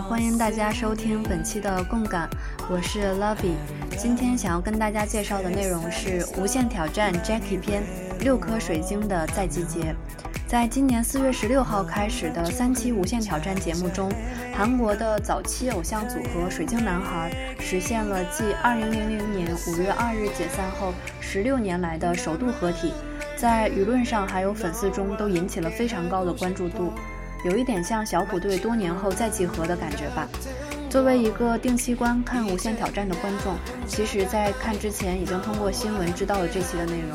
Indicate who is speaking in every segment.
Speaker 1: 欢迎大家收听本期的共感，我是 Lovey。今天想要跟大家介绍的内容是《无限挑战 Jackie 篇》六颗水晶的再集结。在今年四月十六号开始的三期无限挑战节目中，韩国的早期偶像组合水晶男孩实现了继二零零零年五月二日解散后十六年来的首度合体，在舆论上还有粉丝中都引起了非常高的关注度，有一点像小虎队多年后再集合的感觉吧。作为一个定期观看《无限挑战》的观众，其实，在看之前已经通过新闻知道了这期的内容，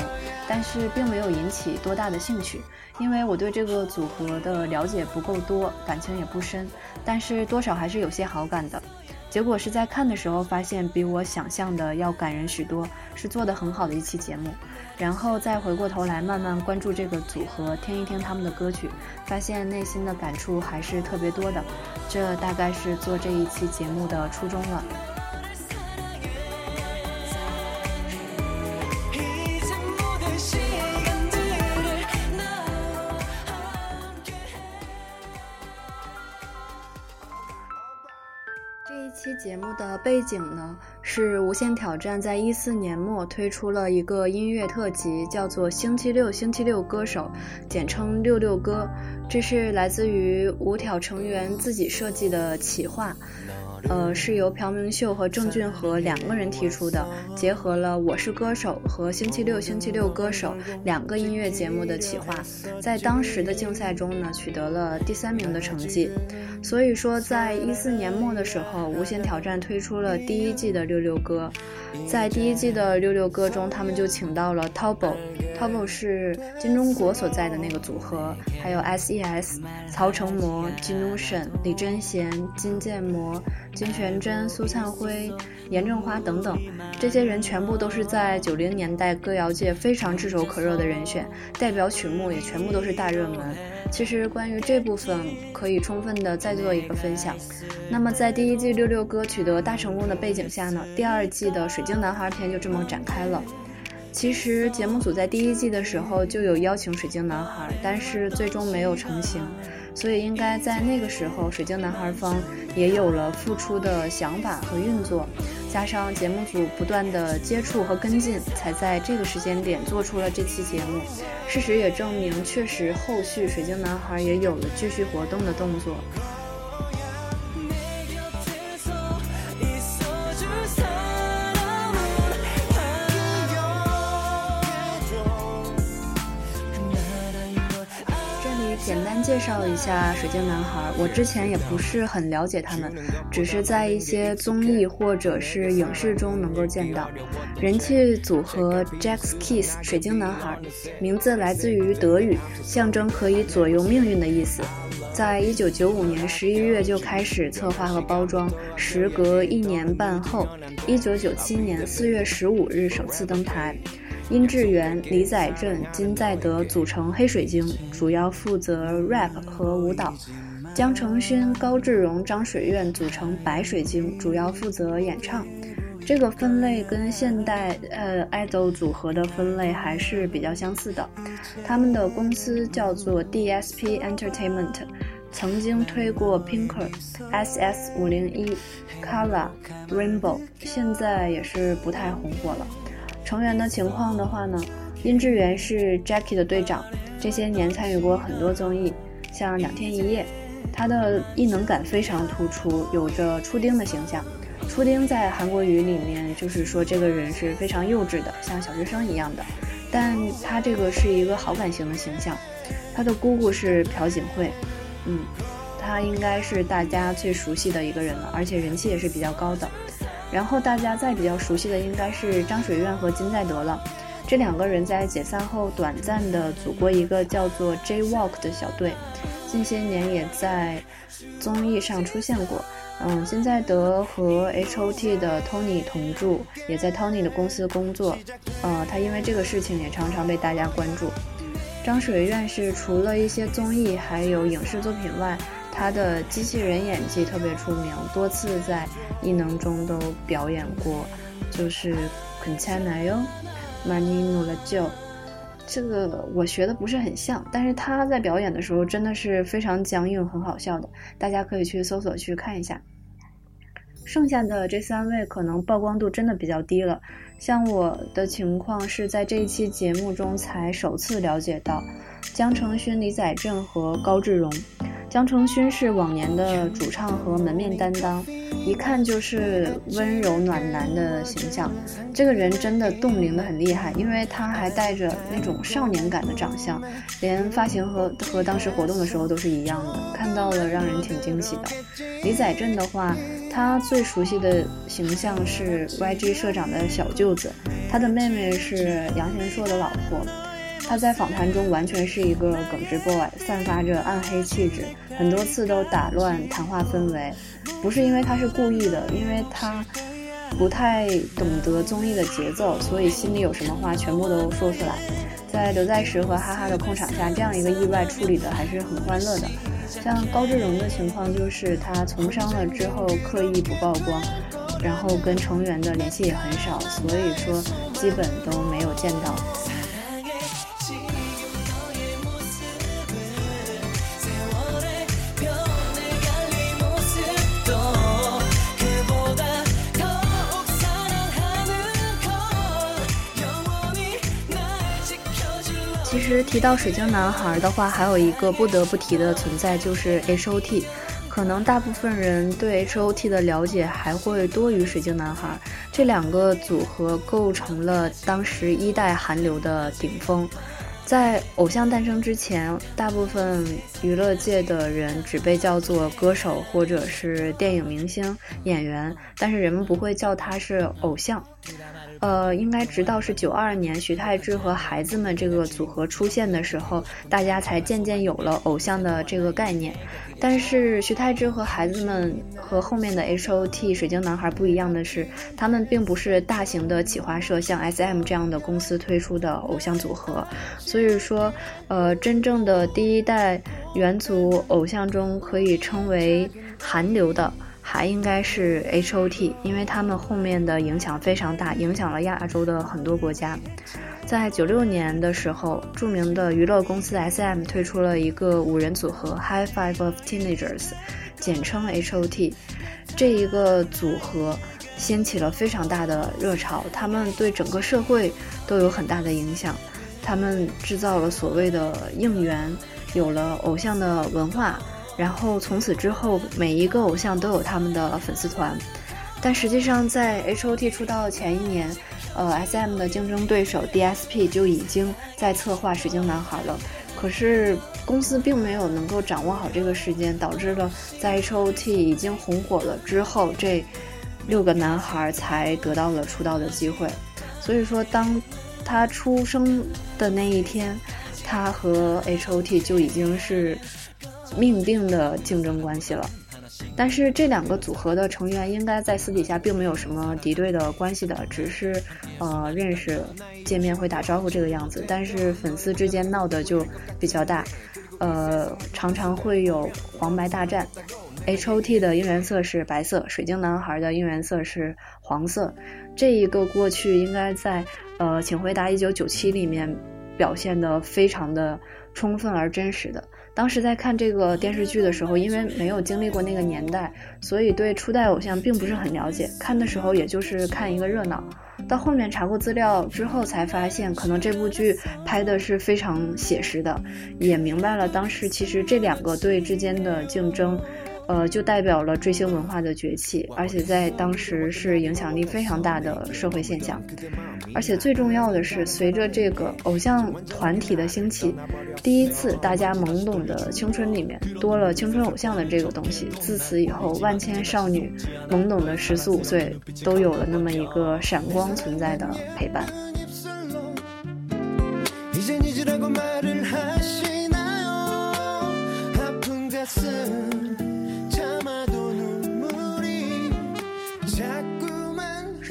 Speaker 1: 但是并没有引起多大的兴趣，因为我对这个组合的了解不够多，感情也不深，但是多少还是有些好感的。结果是在看的时候发现比我想象的要感人许多，是做得很好的一期节目。然后再回过头来慢慢关注这个组合，听一听他们的歌曲，发现内心的感触还是特别多的。这大概是做这一期节目的初衷了。节目的背景呢，是《无限挑战》在一四年末推出了一个音乐特辑，叫做《星期六星期六歌手》，简称“六六歌”。这是来自于五挑成员自己设计的企划。呃，是由朴明秀和郑俊和两个人提出的，结合了《我是歌手》和《星期六星期六歌手》两个音乐节目的企划，在当时的竞赛中呢，取得了第三名的成绩。所以说，在一四年末的时候，《无限挑战》推出了第一季的六六歌，在第一季的六六歌中，他们就请到了 t o b o Tobo，Tobo 是金钟国所在的那个组合，还有 S.E.S、曹成模、金钟沈、李贞贤、金建模。金玄真、苏灿辉、严正花等等，这些人全部都是在九零年代歌谣界非常炙手可热的人选，代表曲目也全部都是大热门。其实关于这部分可以充分的再做一个分享。那么在第一季六六歌取得大成功的背景下呢，第二季的水晶男孩篇就这么展开了。其实节目组在第一季的时候就有邀请水晶男孩，但是最终没有成型。所以应该在那个时候，水晶男孩方也有了复出的想法和运作，加上节目组不断的接触和跟进，才在这个时间点做出了这期节目。事实也证明，确实后续水晶男孩也有了继续活动的动作。介绍一下水晶男孩，我之前也不是很了解他们，只是在一些综艺或者是影视中能够见到。人气组合 Jack's Kiss 水晶男孩，名字来自于德语，象征可以左右命运的意思。在一九九五年十一月就开始策划和包装，时隔一年半后，一九九七年四月十五日首次登台。殷志源、李载镇、金在德组成黑水晶，主要负责 rap 和舞蹈；江成勋、高志荣、张水苑组成白水晶，主要负责演唱。这个分类跟现代呃 idol 组合的分类还是比较相似的。他们的公司叫做 DSP Entertainment，曾经推过 Pinker、SS 五零一、Kala、Rainbow，现在也是不太红火了。成员的情况的话呢，殷志源是 Jackie 的队长，这些年参与过很多综艺，像《两天一夜》，他的异能感非常突出，有着初丁的形象。初丁在韩国语里面就是说这个人是非常幼稚的，像小学生一样的，但他这个是一个好感型的形象。他的姑姑是朴槿惠，嗯，他应该是大家最熟悉的一个人了，而且人气也是比较高的。然后大家再比较熟悉的应该是张水苑和金在德了，这两个人在解散后短暂的组过一个叫做 J Walk 的小队，近些年也在综艺上出现过。嗯，金在德和 H O T 的 Tony 同住，也在 Tony 的公司工作。呃，他因为这个事情也常常被大家关注。张水苑是除了一些综艺还有影视作品外。他的机器人演技特别出名，多次在异能中都表演过，就是《肯恰奶哟》《马尼努了就》。这个我学的不是很像，但是他在表演的时候真的是非常僵硬，很好笑的，大家可以去搜索去看一下。剩下的这三位可能曝光度真的比较低了，像我的情况是在这一期节目中才首次了解到江承勋、李载镇和高志荣。江承勋是往年的主唱和门面担当。一看就是温柔暖男的形象，这个人真的冻龄的很厉害，因为他还带着那种少年感的长相，连发型和和当时活动的时候都是一样的，看到了让人挺惊喜的。李载镇的话，他最熟悉的形象是 YG 社长的小舅子，他的妹妹是杨贤硕的老婆。他在访谈中完全是一个耿直 boy，散发着暗黑气质，很多次都打乱谈话氛围。不是因为他是故意的，因为他不太懂得综艺的节奏，所以心里有什么话全部都说出来。在刘在石和哈哈的控场下，这样一个意外处理的还是很欢乐的。像高志荣的情况就是他从商了之后刻意不曝光，然后跟成员的联系也很少，所以说基本都没有见到。其实提到水晶男孩的话，还有一个不得不提的存在就是 H O T。可能大部分人对 H O T 的了解还会多于水晶男孩。这两个组合构成了当时一代韩流的顶峰。在偶像诞生之前，大部分娱乐界的人只被叫做歌手或者是电影明星、演员，但是人们不会叫他是偶像。呃，应该直到是九二年徐太志和孩子们这个组合出现的时候，大家才渐渐有了偶像的这个概念。但是徐太志和孩子们和后面的 H O T 水晶男孩不一样的是，他们并不是大型的企划社，像 S M 这样的公司推出的偶像组合。所以说，呃，真正的第一代元祖偶像中，可以称为韩流的。还应该是 H O T，因为他们后面的影响非常大，影响了亚洲的很多国家。在九六年的时候，著名的娱乐公司 S M 推出了一个五人组合 High Five of Teenagers，简称 H O T。这一个组合掀起了非常大的热潮，他们对整个社会都有很大的影响。他们制造了所谓的应援，有了偶像的文化。然后从此之后，每一个偶像都有他们的粉丝团，但实际上在 H O T 出道前一年，呃，S M 的竞争对手 D S P 就已经在策划水晶男孩了。可是公司并没有能够掌握好这个时间，导致了在 H O T 已经红火了之后，这六个男孩才得到了出道的机会。所以说，当他出生的那一天，他和 H O T 就已经是。命定的竞争关系了，但是这两个组合的成员应该在私底下并没有什么敌对的关系的，只是呃认识、见面会打招呼这个样子。但是粉丝之间闹的就比较大，呃，常常会有黄白大战。H O T 的应援色是白色，水晶男孩的应援色是黄色。这一个过去应该在呃，请回答一九九七里面表现的非常的充分而真实的。当时在看这个电视剧的时候，因为没有经历过那个年代，所以对初代偶像并不是很了解。看的时候也就是看一个热闹。到后面查过资料之后，才发现可能这部剧拍的是非常写实的，也明白了当时其实这两个队之间的竞争。呃，就代表了追星文化的崛起，而且在当时是影响力非常大的社会现象。而且最重要的是，随着这个偶像团体的兴起，第一次大家懵懂的青春里面多了青春偶像的这个东西。自此以后，万千少女懵懂的十四五岁都有了那么一个闪光存在的陪伴。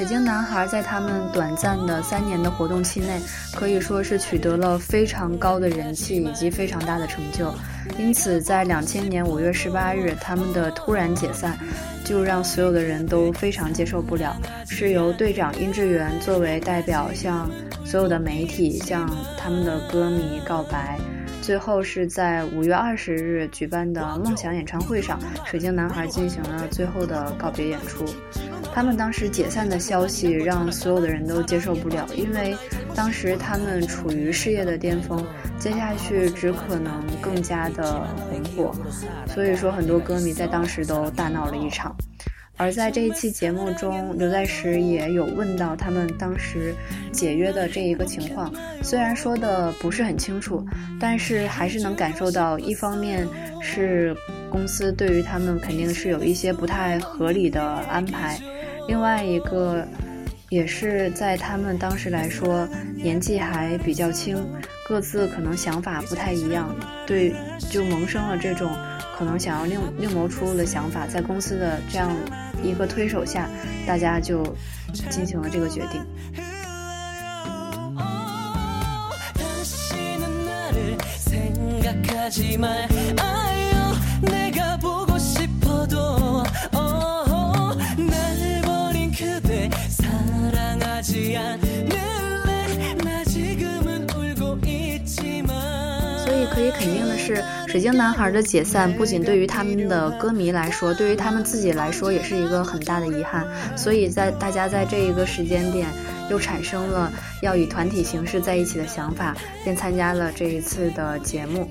Speaker 1: 水晶男孩在他们短暂的三年的活动期内，可以说是取得了非常高的人气以及非常大的成就。因此，在两千年五月十八日，他们的突然解散，就让所有的人都非常接受不了。是由队长殷志源作为代表向所有的媒体向他们的歌迷告白。最后是在五月二十日举办的梦想演唱会上，水晶男孩进行了最后的告别演出。他们当时解散的消息让所有的人都接受不了，因为当时他们处于事业的巅峰，接下去只可能更加的红火。所以说，很多歌迷在当时都大闹了一场。而在这一期节目中，刘在石也有问到他们当时解约的这一个情况，虽然说的不是很清楚，但是还是能感受到，一方面是公司对于他们肯定是有一些不太合理的安排，另外一个也是在他们当时来说年纪还比较轻，各自可能想法不太一样，对，就萌生了这种。可能想要另另谋出路的想法，在公司的这样一个推手下，大家就进行了这个决定。可以肯定的是，水晶男孩的解散不仅对于他们的歌迷来说，对于他们自己来说也是一个很大的遗憾。所以在大家在这一个时间点，又产生了要以团体形式在一起的想法，便参加了这一次的节目。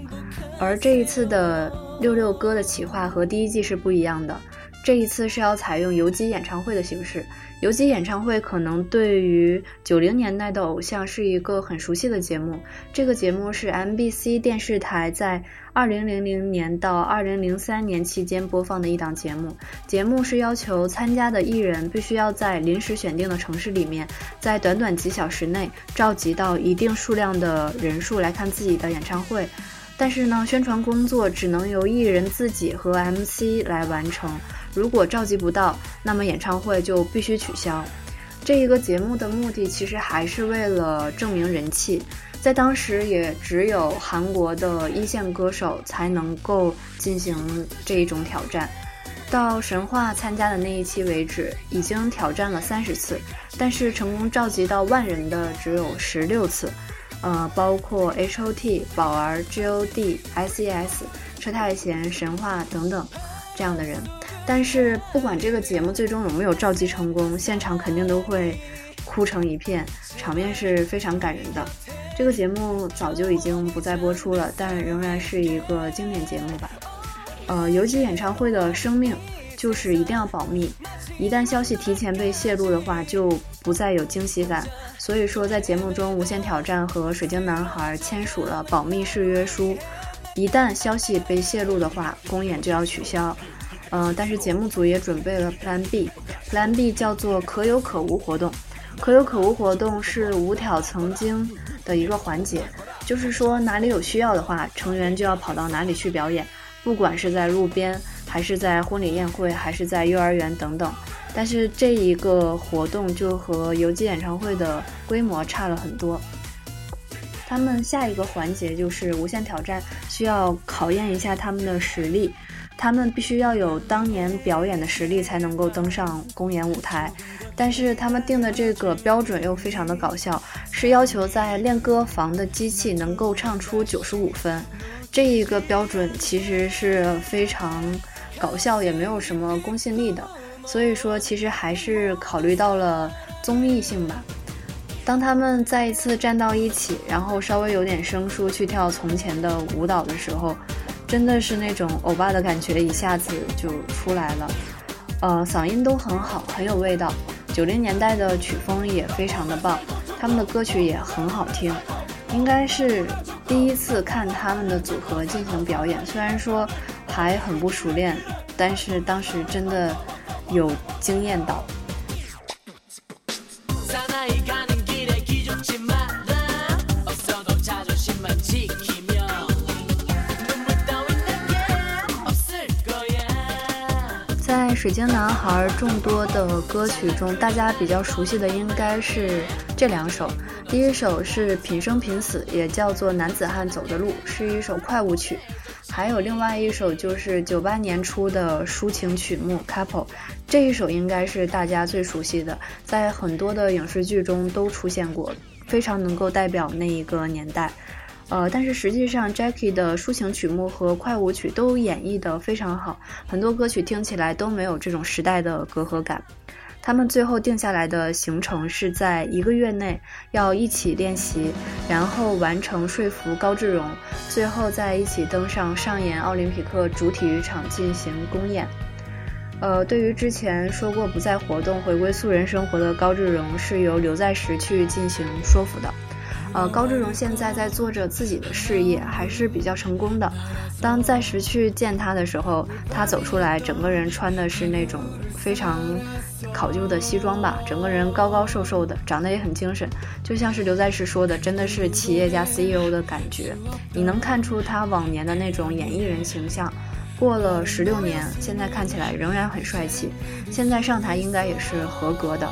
Speaker 1: 而这一次的六六哥的企划和第一季是不一样的，这一次是要采用游击演唱会的形式。游击演唱会可能对于九零年代的偶像是一个很熟悉的节目。这个节目是 MBC 电视台在二零零零年到二零零三年期间播放的一档节目。节目是要求参加的艺人必须要在临时选定的城市里面，在短短几小时内召集到一定数量的人数来看自己的演唱会。但是呢，宣传工作只能由艺人自己和 MC 来完成。如果召集不到，那么演唱会就必须取消。这一个节目的目的其实还是为了证明人气，在当时也只有韩国的一线歌手才能够进行这一种挑战。到神话参加的那一期为止，已经挑战了三十次，但是成功召集到万人的只有十六次。呃，包括 H.O.T、宝儿、G.O.D、S.E.S、车太贤、神话等等这样的人，但是不管这个节目最终有没有召集成功，现场肯定都会哭成一片，场面是非常感人的。这个节目早就已经不再播出了，但仍然是一个经典节目吧。呃，游击演唱会的生命就是一定要保密，一旦消息提前被泄露的话，就不再有惊喜感。所以说，在节目中，无限挑战和水晶男孩签署了保密誓约书，一旦消息被泄露的话，公演就要取消。嗯，但是节目组也准备了 Plan B，Plan B 叫做可有可无活动。可有可无活动是五挑曾经的一个环节，就是说哪里有需要的话，成员就要跑到哪里去表演，不管是在路边，还是在婚礼宴会，还是在幼儿园等等。但是这一个活动就和游击演唱会的规模差了很多。他们下一个环节就是无限挑战，需要考验一下他们的实力。他们必须要有当年表演的实力才能够登上公演舞台。但是他们定的这个标准又非常的搞笑，是要求在练歌房的机器能够唱出九十五分。这一个标准其实是非常搞笑，也没有什么公信力的。所以说，其实还是考虑到了综艺性吧。当他们再一次站到一起，然后稍微有点生疏去跳从前的舞蹈的时候，真的是那种欧巴的感觉一下子就出来了。呃，嗓音都很好，很有味道。九零年代的曲风也非常的棒，他们的歌曲也很好听。应该是第一次看他们的组合进行表演，虽然说还很不熟练，但是当时真的。有惊艳到。水晶男孩众多的歌曲中，大家比较熟悉的应该是这两首。第一首是《品生品死》，也叫做《男子汉走的路》，是一首快舞曲。还有另外一首就是九八年出的抒情曲目《Couple》，这一首应该是大家最熟悉的，在很多的影视剧中都出现过。非常能够代表那一个年代。呃，但是实际上，Jackie 的抒情曲目和快舞曲都演绎得非常好，很多歌曲听起来都没有这种时代的隔阂感。他们最后定下来的行程是在一个月内要一起练习，然后完成说服高志荣，最后再一起登上上演奥林匹克主体育场进行公演。呃，对于之前说过不再活动、回归素人生活的高志荣，是由刘在石去进行说服的。呃，高志荣现在在做着自己的事业，还是比较成功的。当暂时去见他的时候，他走出来，整个人穿的是那种非常考究的西装吧，整个人高高瘦瘦的，长得也很精神，就像是刘在石说的，真的是企业家 CEO 的感觉。你能看出他往年的那种演艺人形象，过了十六年，现在看起来仍然很帅气。现在上台应该也是合格的，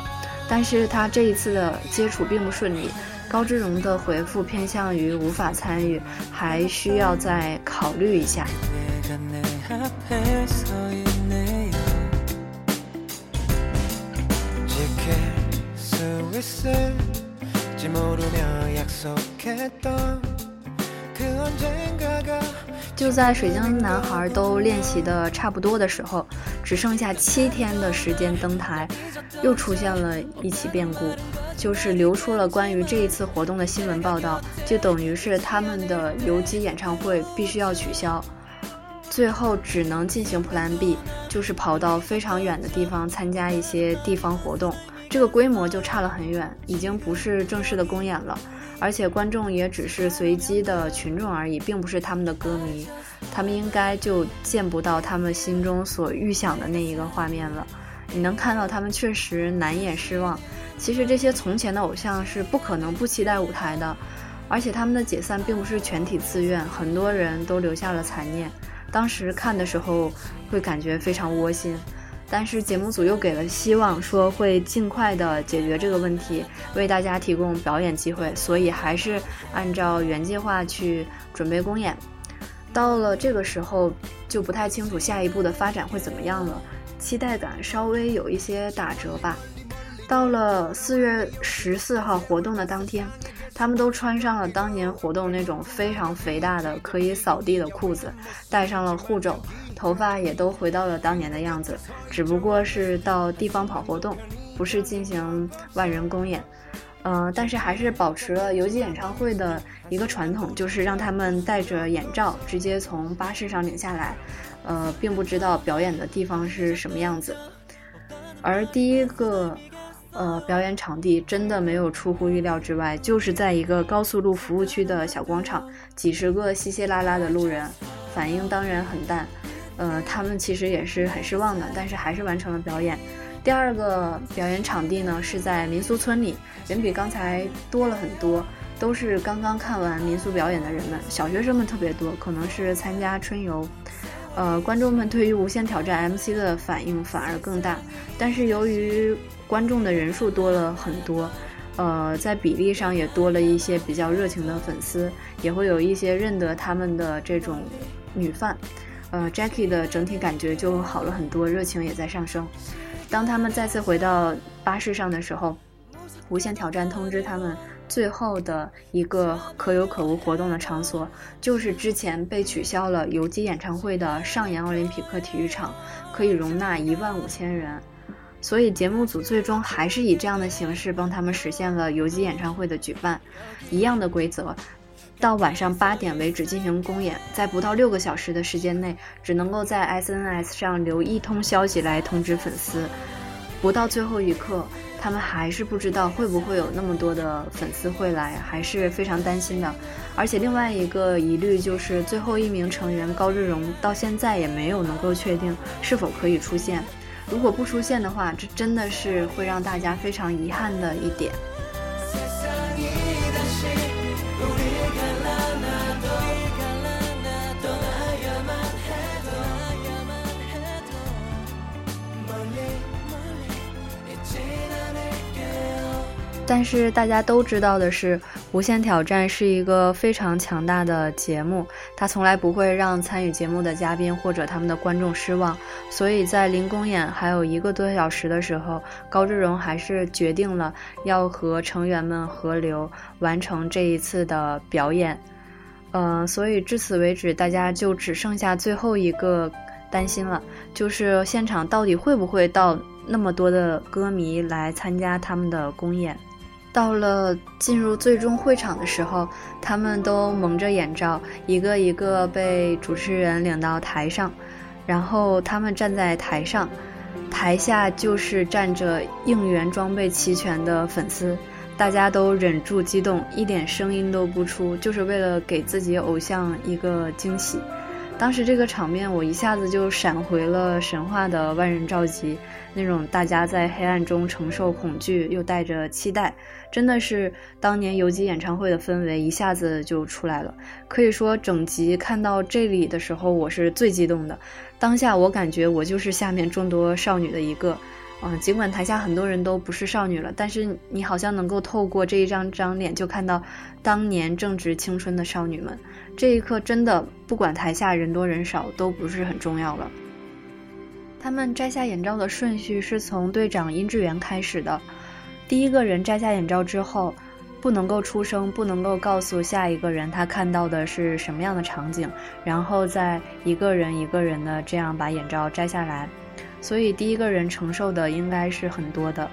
Speaker 1: 但是他这一次的接触并不顺利。高志荣的回复偏向于无法参与，还需要再考虑一下。就在水晶男孩都练习的差不多的时候，只剩下七天的时间登台，又出现了一起变故。就是流出了关于这一次活动的新闻报道，就等于是他们的游击演唱会必须要取消，最后只能进行 Plan B，就是跑到非常远的地方参加一些地方活动，这个规模就差了很远，已经不是正式的公演了，而且观众也只是随机的群众而已，并不是他们的歌迷，他们应该就见不到他们心中所预想的那一个画面了。你能看到他们确实难掩失望。其实这些从前的偶像是不可能不期待舞台的，而且他们的解散并不是全体自愿，很多人都留下了残念。当时看的时候会感觉非常窝心，但是节目组又给了希望，说会尽快的解决这个问题，为大家提供表演机会，所以还是按照原计划去准备公演。到了这个时候就不太清楚下一步的发展会怎么样了，期待感稍微有一些打折吧。到了四月十四号活动的当天，他们都穿上了当年活动那种非常肥大的可以扫地的裤子，戴上了护肘，头发也都回到了当年的样子。只不过是到地方跑活动，不是进行万人公演。嗯，但是还是保持了游击演唱会的一个传统，就是让他们戴着眼罩直接从巴士上领下来，呃，并不知道表演的地方是什么样子。而第一个。呃，表演场地真的没有出乎意料之外，就是在一个高速路服务区的小广场，几十个稀稀拉拉的路人，反应当然很淡。呃，他们其实也是很失望的，但是还是完成了表演。第二个表演场地呢是在民俗村里，人比刚才多了很多，都是刚刚看完民俗表演的人们，小学生们特别多，可能是参加春游。呃，观众们对于《无限挑战》MC 的反应反而更大，但是由于观众的人数多了很多，呃，在比例上也多了一些比较热情的粉丝，也会有一些认得他们的这种女 fan，呃，Jackie 的整体感觉就好了很多，热情也在上升。当他们再次回到巴士上的时候，无限挑战通知他们。最后的一个可有可无活动的场所，就是之前被取消了游击演唱会的上演奥林匹克体育场，可以容纳一万五千人。所以节目组最终还是以这样的形式帮他们实现了游击演唱会的举办。一样的规则，到晚上八点为止进行公演，在不到六个小时的时间内，只能够在 SNS 上留一通消息来通知粉丝，不到最后一刻。他们还是不知道会不会有那么多的粉丝会来，还是非常担心的。而且另外一个疑虑就是最后一名成员高志荣到现在也没有能够确定是否可以出现。如果不出现的话，这真的是会让大家非常遗憾的一点。但是大家都知道的是，《无限挑战》是一个非常强大的节目，它从来不会让参与节目的嘉宾或者他们的观众失望。所以在临公演还有一个多小时的时候，高志荣还是决定了要和成员们合流，完成这一次的表演。嗯，所以至此为止，大家就只剩下最后一个担心了，就是现场到底会不会到那么多的歌迷来参加他们的公演。到了进入最终会场的时候，他们都蒙着眼罩，一个一个被主持人领到台上，然后他们站在台上，台下就是站着应援装备齐全的粉丝。大家都忍住激动，一点声音都不出，就是为了给自己偶像一个惊喜。当时这个场面，我一下子就闪回了神话的万人召集，那种大家在黑暗中承受恐惧又带着期待，真的是当年游击演唱会的氛围一下子就出来了。可以说，整集看到这里的时候，我是最激动的。当下我感觉我就是下面众多少女的一个。嗯，尽管台下很多人都不是少女了，但是你好像能够透过这一张张脸，就看到当年正值青春的少女们。这一刻，真的不管台下人多人少，都不是很重要了。他们摘下眼罩的顺序是从队长殷志源开始的。第一个人摘下眼罩之后，不能够出声，不能够告诉下一个人他看到的是什么样的场景，然后再一个人一个人的这样把眼罩摘下来。所以第一个人承受的应该是很多的，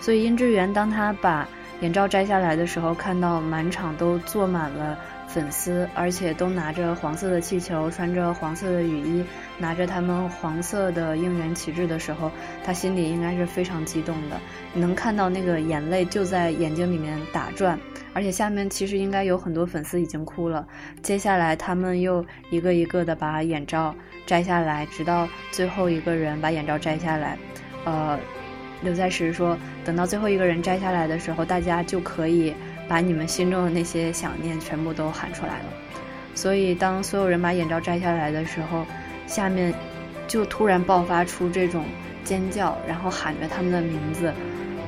Speaker 1: 所以殷志源当他把眼罩摘下来的时候，看到满场都坐满了粉丝，而且都拿着黄色的气球，穿着黄色的雨衣，拿着他们黄色的应援旗帜的时候，他心里应该是非常激动的。能看到那个眼泪就在眼睛里面打转，而且下面其实应该有很多粉丝已经哭了。接下来他们又一个一个的把眼罩。摘下来，直到最后一个人把眼罩摘下来。呃，刘在石说，等到最后一个人摘下来的时候，大家就可以把你们心中的那些想念全部都喊出来了。所以，当所有人把眼罩摘下来的时候，下面就突然爆发出这种尖叫，然后喊着他们的名字。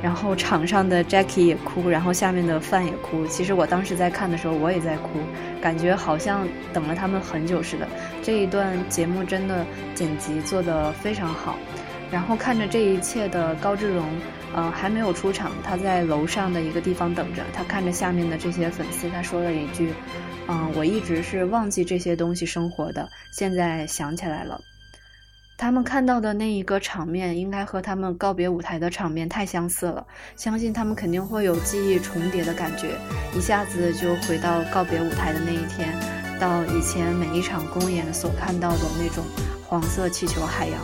Speaker 1: 然后场上的 Jackie 也哭，然后下面的范也哭。其实我当时在看的时候，我也在哭，感觉好像等了他们很久似的。这一段节目真的剪辑做得非常好。然后看着这一切的高志荣，呃，还没有出场，他在楼上的一个地方等着。他看着下面的这些粉丝，他说了一句：“嗯，我一直是忘记这些东西生活的，现在想起来了。”他们看到的那一个场面，应该和他们告别舞台的场面太相似了。相信他们肯定会有记忆重叠的感觉，一下子就回到告别舞台的那一天，到以前每一场公演所看到的那种黄色气球海洋。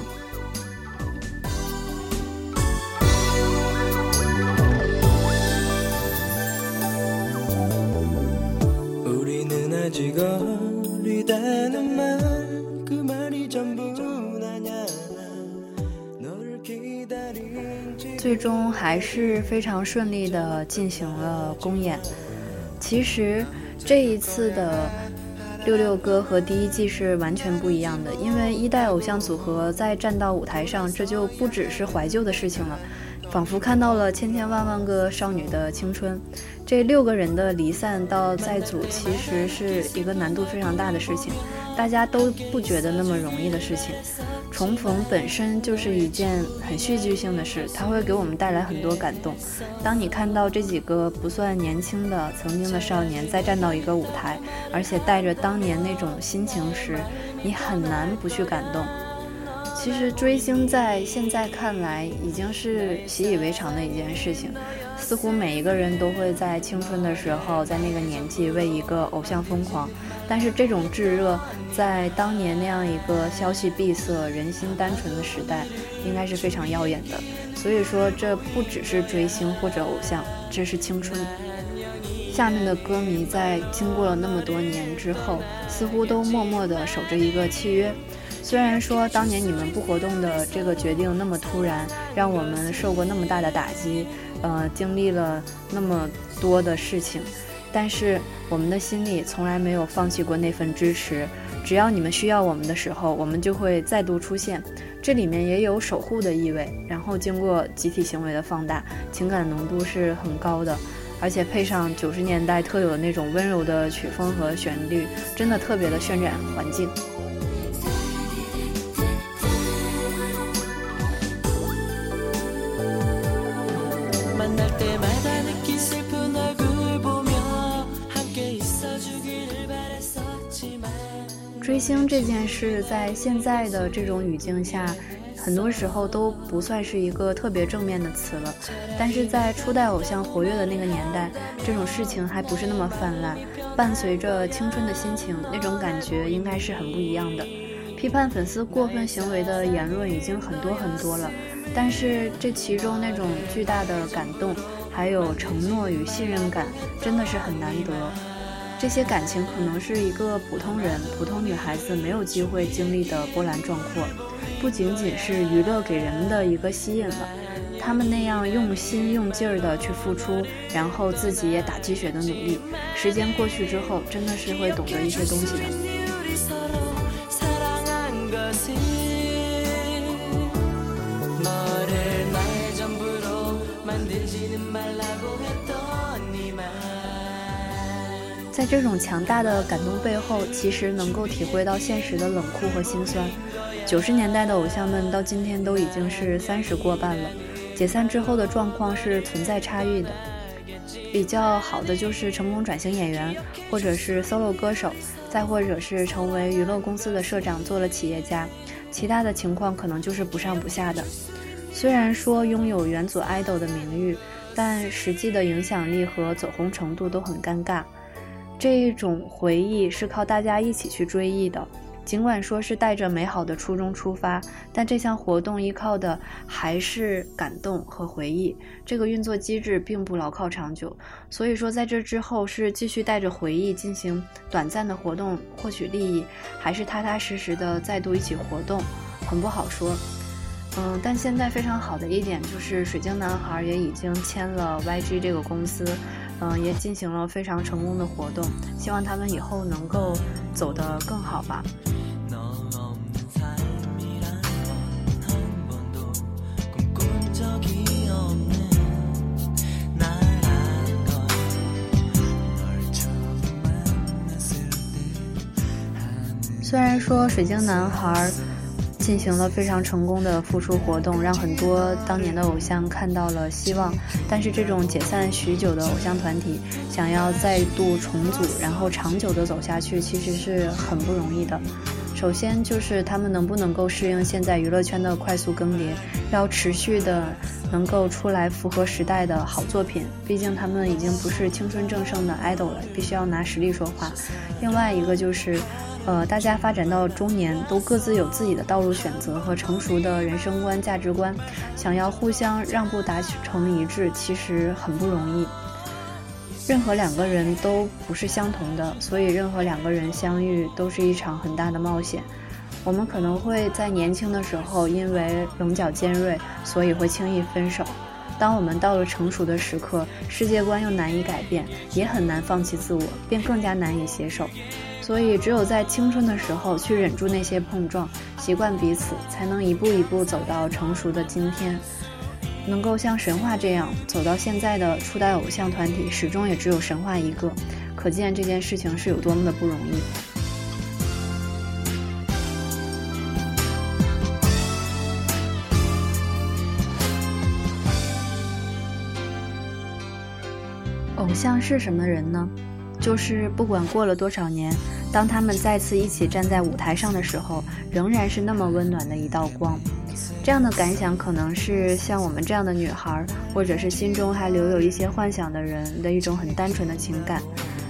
Speaker 1: 最终还是非常顺利的进行了公演。其实这一次的六六哥和第一季是完全不一样的，因为一代偶像组合在站到舞台上，这就不只是怀旧的事情了，仿佛看到了千千万万个少女的青春。这六个人的离散到再组，其实是一个难度非常大的事情，大家都不觉得那么容易的事情。重逢本身就是一件很戏剧性的事，它会给我们带来很多感动。当你看到这几个不算年轻的曾经的少年再站到一个舞台，而且带着当年那种心情时，你很难不去感动。其实追星在现在看来已经是习以为常的一件事情，似乎每一个人都会在青春的时候，在那个年纪为一个偶像疯狂。但是这种炙热，在当年那样一个消息闭塞、人心单纯的时代，应该是非常耀眼的。所以说，这不只是追星或者偶像，这是青春。下面的歌迷在经过了那么多年之后，似乎都默默地守着一个契约。虽然说当年你们不活动的这个决定那么突然，让我们受过那么大的打击，呃，经历了那么多的事情。但是我们的心里从来没有放弃过那份支持，只要你们需要我们的时候，我们就会再度出现。这里面也有守护的意味，然后经过集体行为的放大，情感浓度是很高的。而且配上九十年代特有的那种温柔的曲风和旋律，真的特别的渲染环境。星这件事，在现在的这种语境下。很多时候都不算是一个特别正面的词了，但是在初代偶像活跃的那个年代，这种事情还不是那么泛滥。伴随着青春的心情，那种感觉应该是很不一样的。批判粉丝过分行为的言论已经很多很多了，但是这其中那种巨大的感动，还有承诺与信任感，真的是很难得。这些感情可能是一个普通人、普通女孩子没有机会经历的波澜壮阔。不仅仅是娱乐给人们的一个吸引了，他们那样用心用劲儿的去付出，然后自己也打鸡血的努力，时间过去之后，真的是会懂得一些东西的。在这种强大的感动背后，其实能够体会到现实的冷酷和心酸。九十年代的偶像们到今天都已经是三十过半了，解散之后的状况是存在差异的。比较好的就是成功转型演员，或者是 solo 歌手，再或者是成为娱乐公司的社长做了企业家。其他的情况可能就是不上不下的。虽然说拥有元祖 idol 的名誉，但实际的影响力和走红程度都很尴尬。这一种回忆是靠大家一起去追忆的。尽管说是带着美好的初衷出发，但这项活动依靠的还是感动和回忆。这个运作机制并不牢靠长久，所以说在这之后是继续带着回忆进行短暂的活动获取利益，还是踏踏实实的再度一起活动，很不好说。嗯，但现在非常好的一点就是水晶男孩也已经签了 YG 这个公司。嗯，也进行了非常成功的活动，希望他们以后能够走得更好吧。虽然说水晶男孩。进行了非常成功的复出活动，让很多当年的偶像看到了希望。但是，这种解散许久的偶像团体想要再度重组，然后长久的走下去，其实是很不容易的。首先，就是他们能不能够适应现在娱乐圈的快速更迭，要持续的能够出来符合时代的好作品。毕竟，他们已经不是青春正盛的 idol 了，必须要拿实力说话。另外一个就是。呃，大家发展到中年，都各自有自己的道路选择和成熟的人生观、价值观，想要互相让步达成一致，其实很不容易。任何两个人都不是相同的，所以任何两个人相遇都是一场很大的冒险。我们可能会在年轻的时候因为棱角尖锐，所以会轻易分手。当我们到了成熟的时刻，世界观又难以改变，也很难放弃自我，便更加难以携手。所以，只有在青春的时候去忍住那些碰撞，习惯彼此，才能一步一步走到成熟的今天。能够像神话这样走到现在的初代偶像团体，始终也只有神话一个，可见这件事情是有多么的不容易。偶像是什么人呢？就是不管过了多少年，当他们再次一起站在舞台上的时候，仍然是那么温暖的一道光。这样的感想，可能是像我们这样的女孩，或者是心中还留有一些幻想的人的一种很单纯的情感，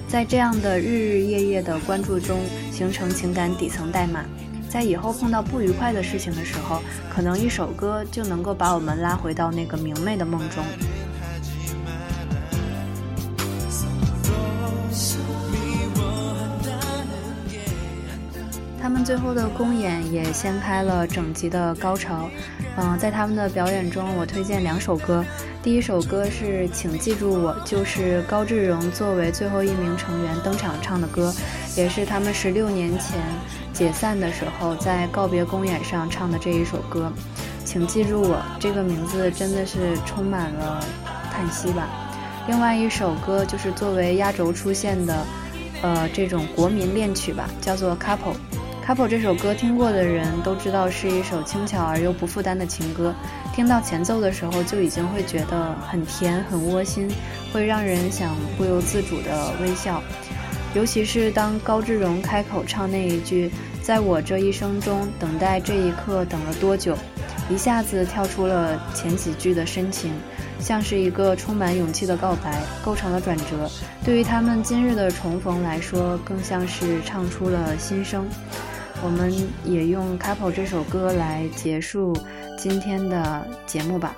Speaker 1: 在这样的日日夜夜的关注中，形成情感底层代码。在以后碰到不愉快的事情的时候，可能一首歌就能够把我们拉回到那个明媚的梦中。他们最后的公演也掀开了整集的高潮。嗯，在他们的表演中，我推荐两首歌。第一首歌是《请记住我》，就是高志荣作为最后一名成员登场唱的歌，也是他们十六年前解散的时候在告别公演上唱的这一首歌。请记住我这个名字真的是充满了叹息吧。
Speaker 2: 另外一首歌就是作为压轴出现的，呃，这种国民恋曲吧，叫做《Couple》。Couple 这首歌听过的人都知道是一首轻巧而又不负担的情歌，听到前奏的时候就已经会觉得很甜很窝心，会让人想不由自主的微笑。尤其是当高志荣开口唱那一句“在我这一生中等待这一刻等了多久”，一下子跳出了前几句的深情，像是一个充满勇气的告白，构成了转折。对于他们今日的重逢来说，更像是唱出了心声。我们也用《Couple》这首歌来结束今天的节目吧。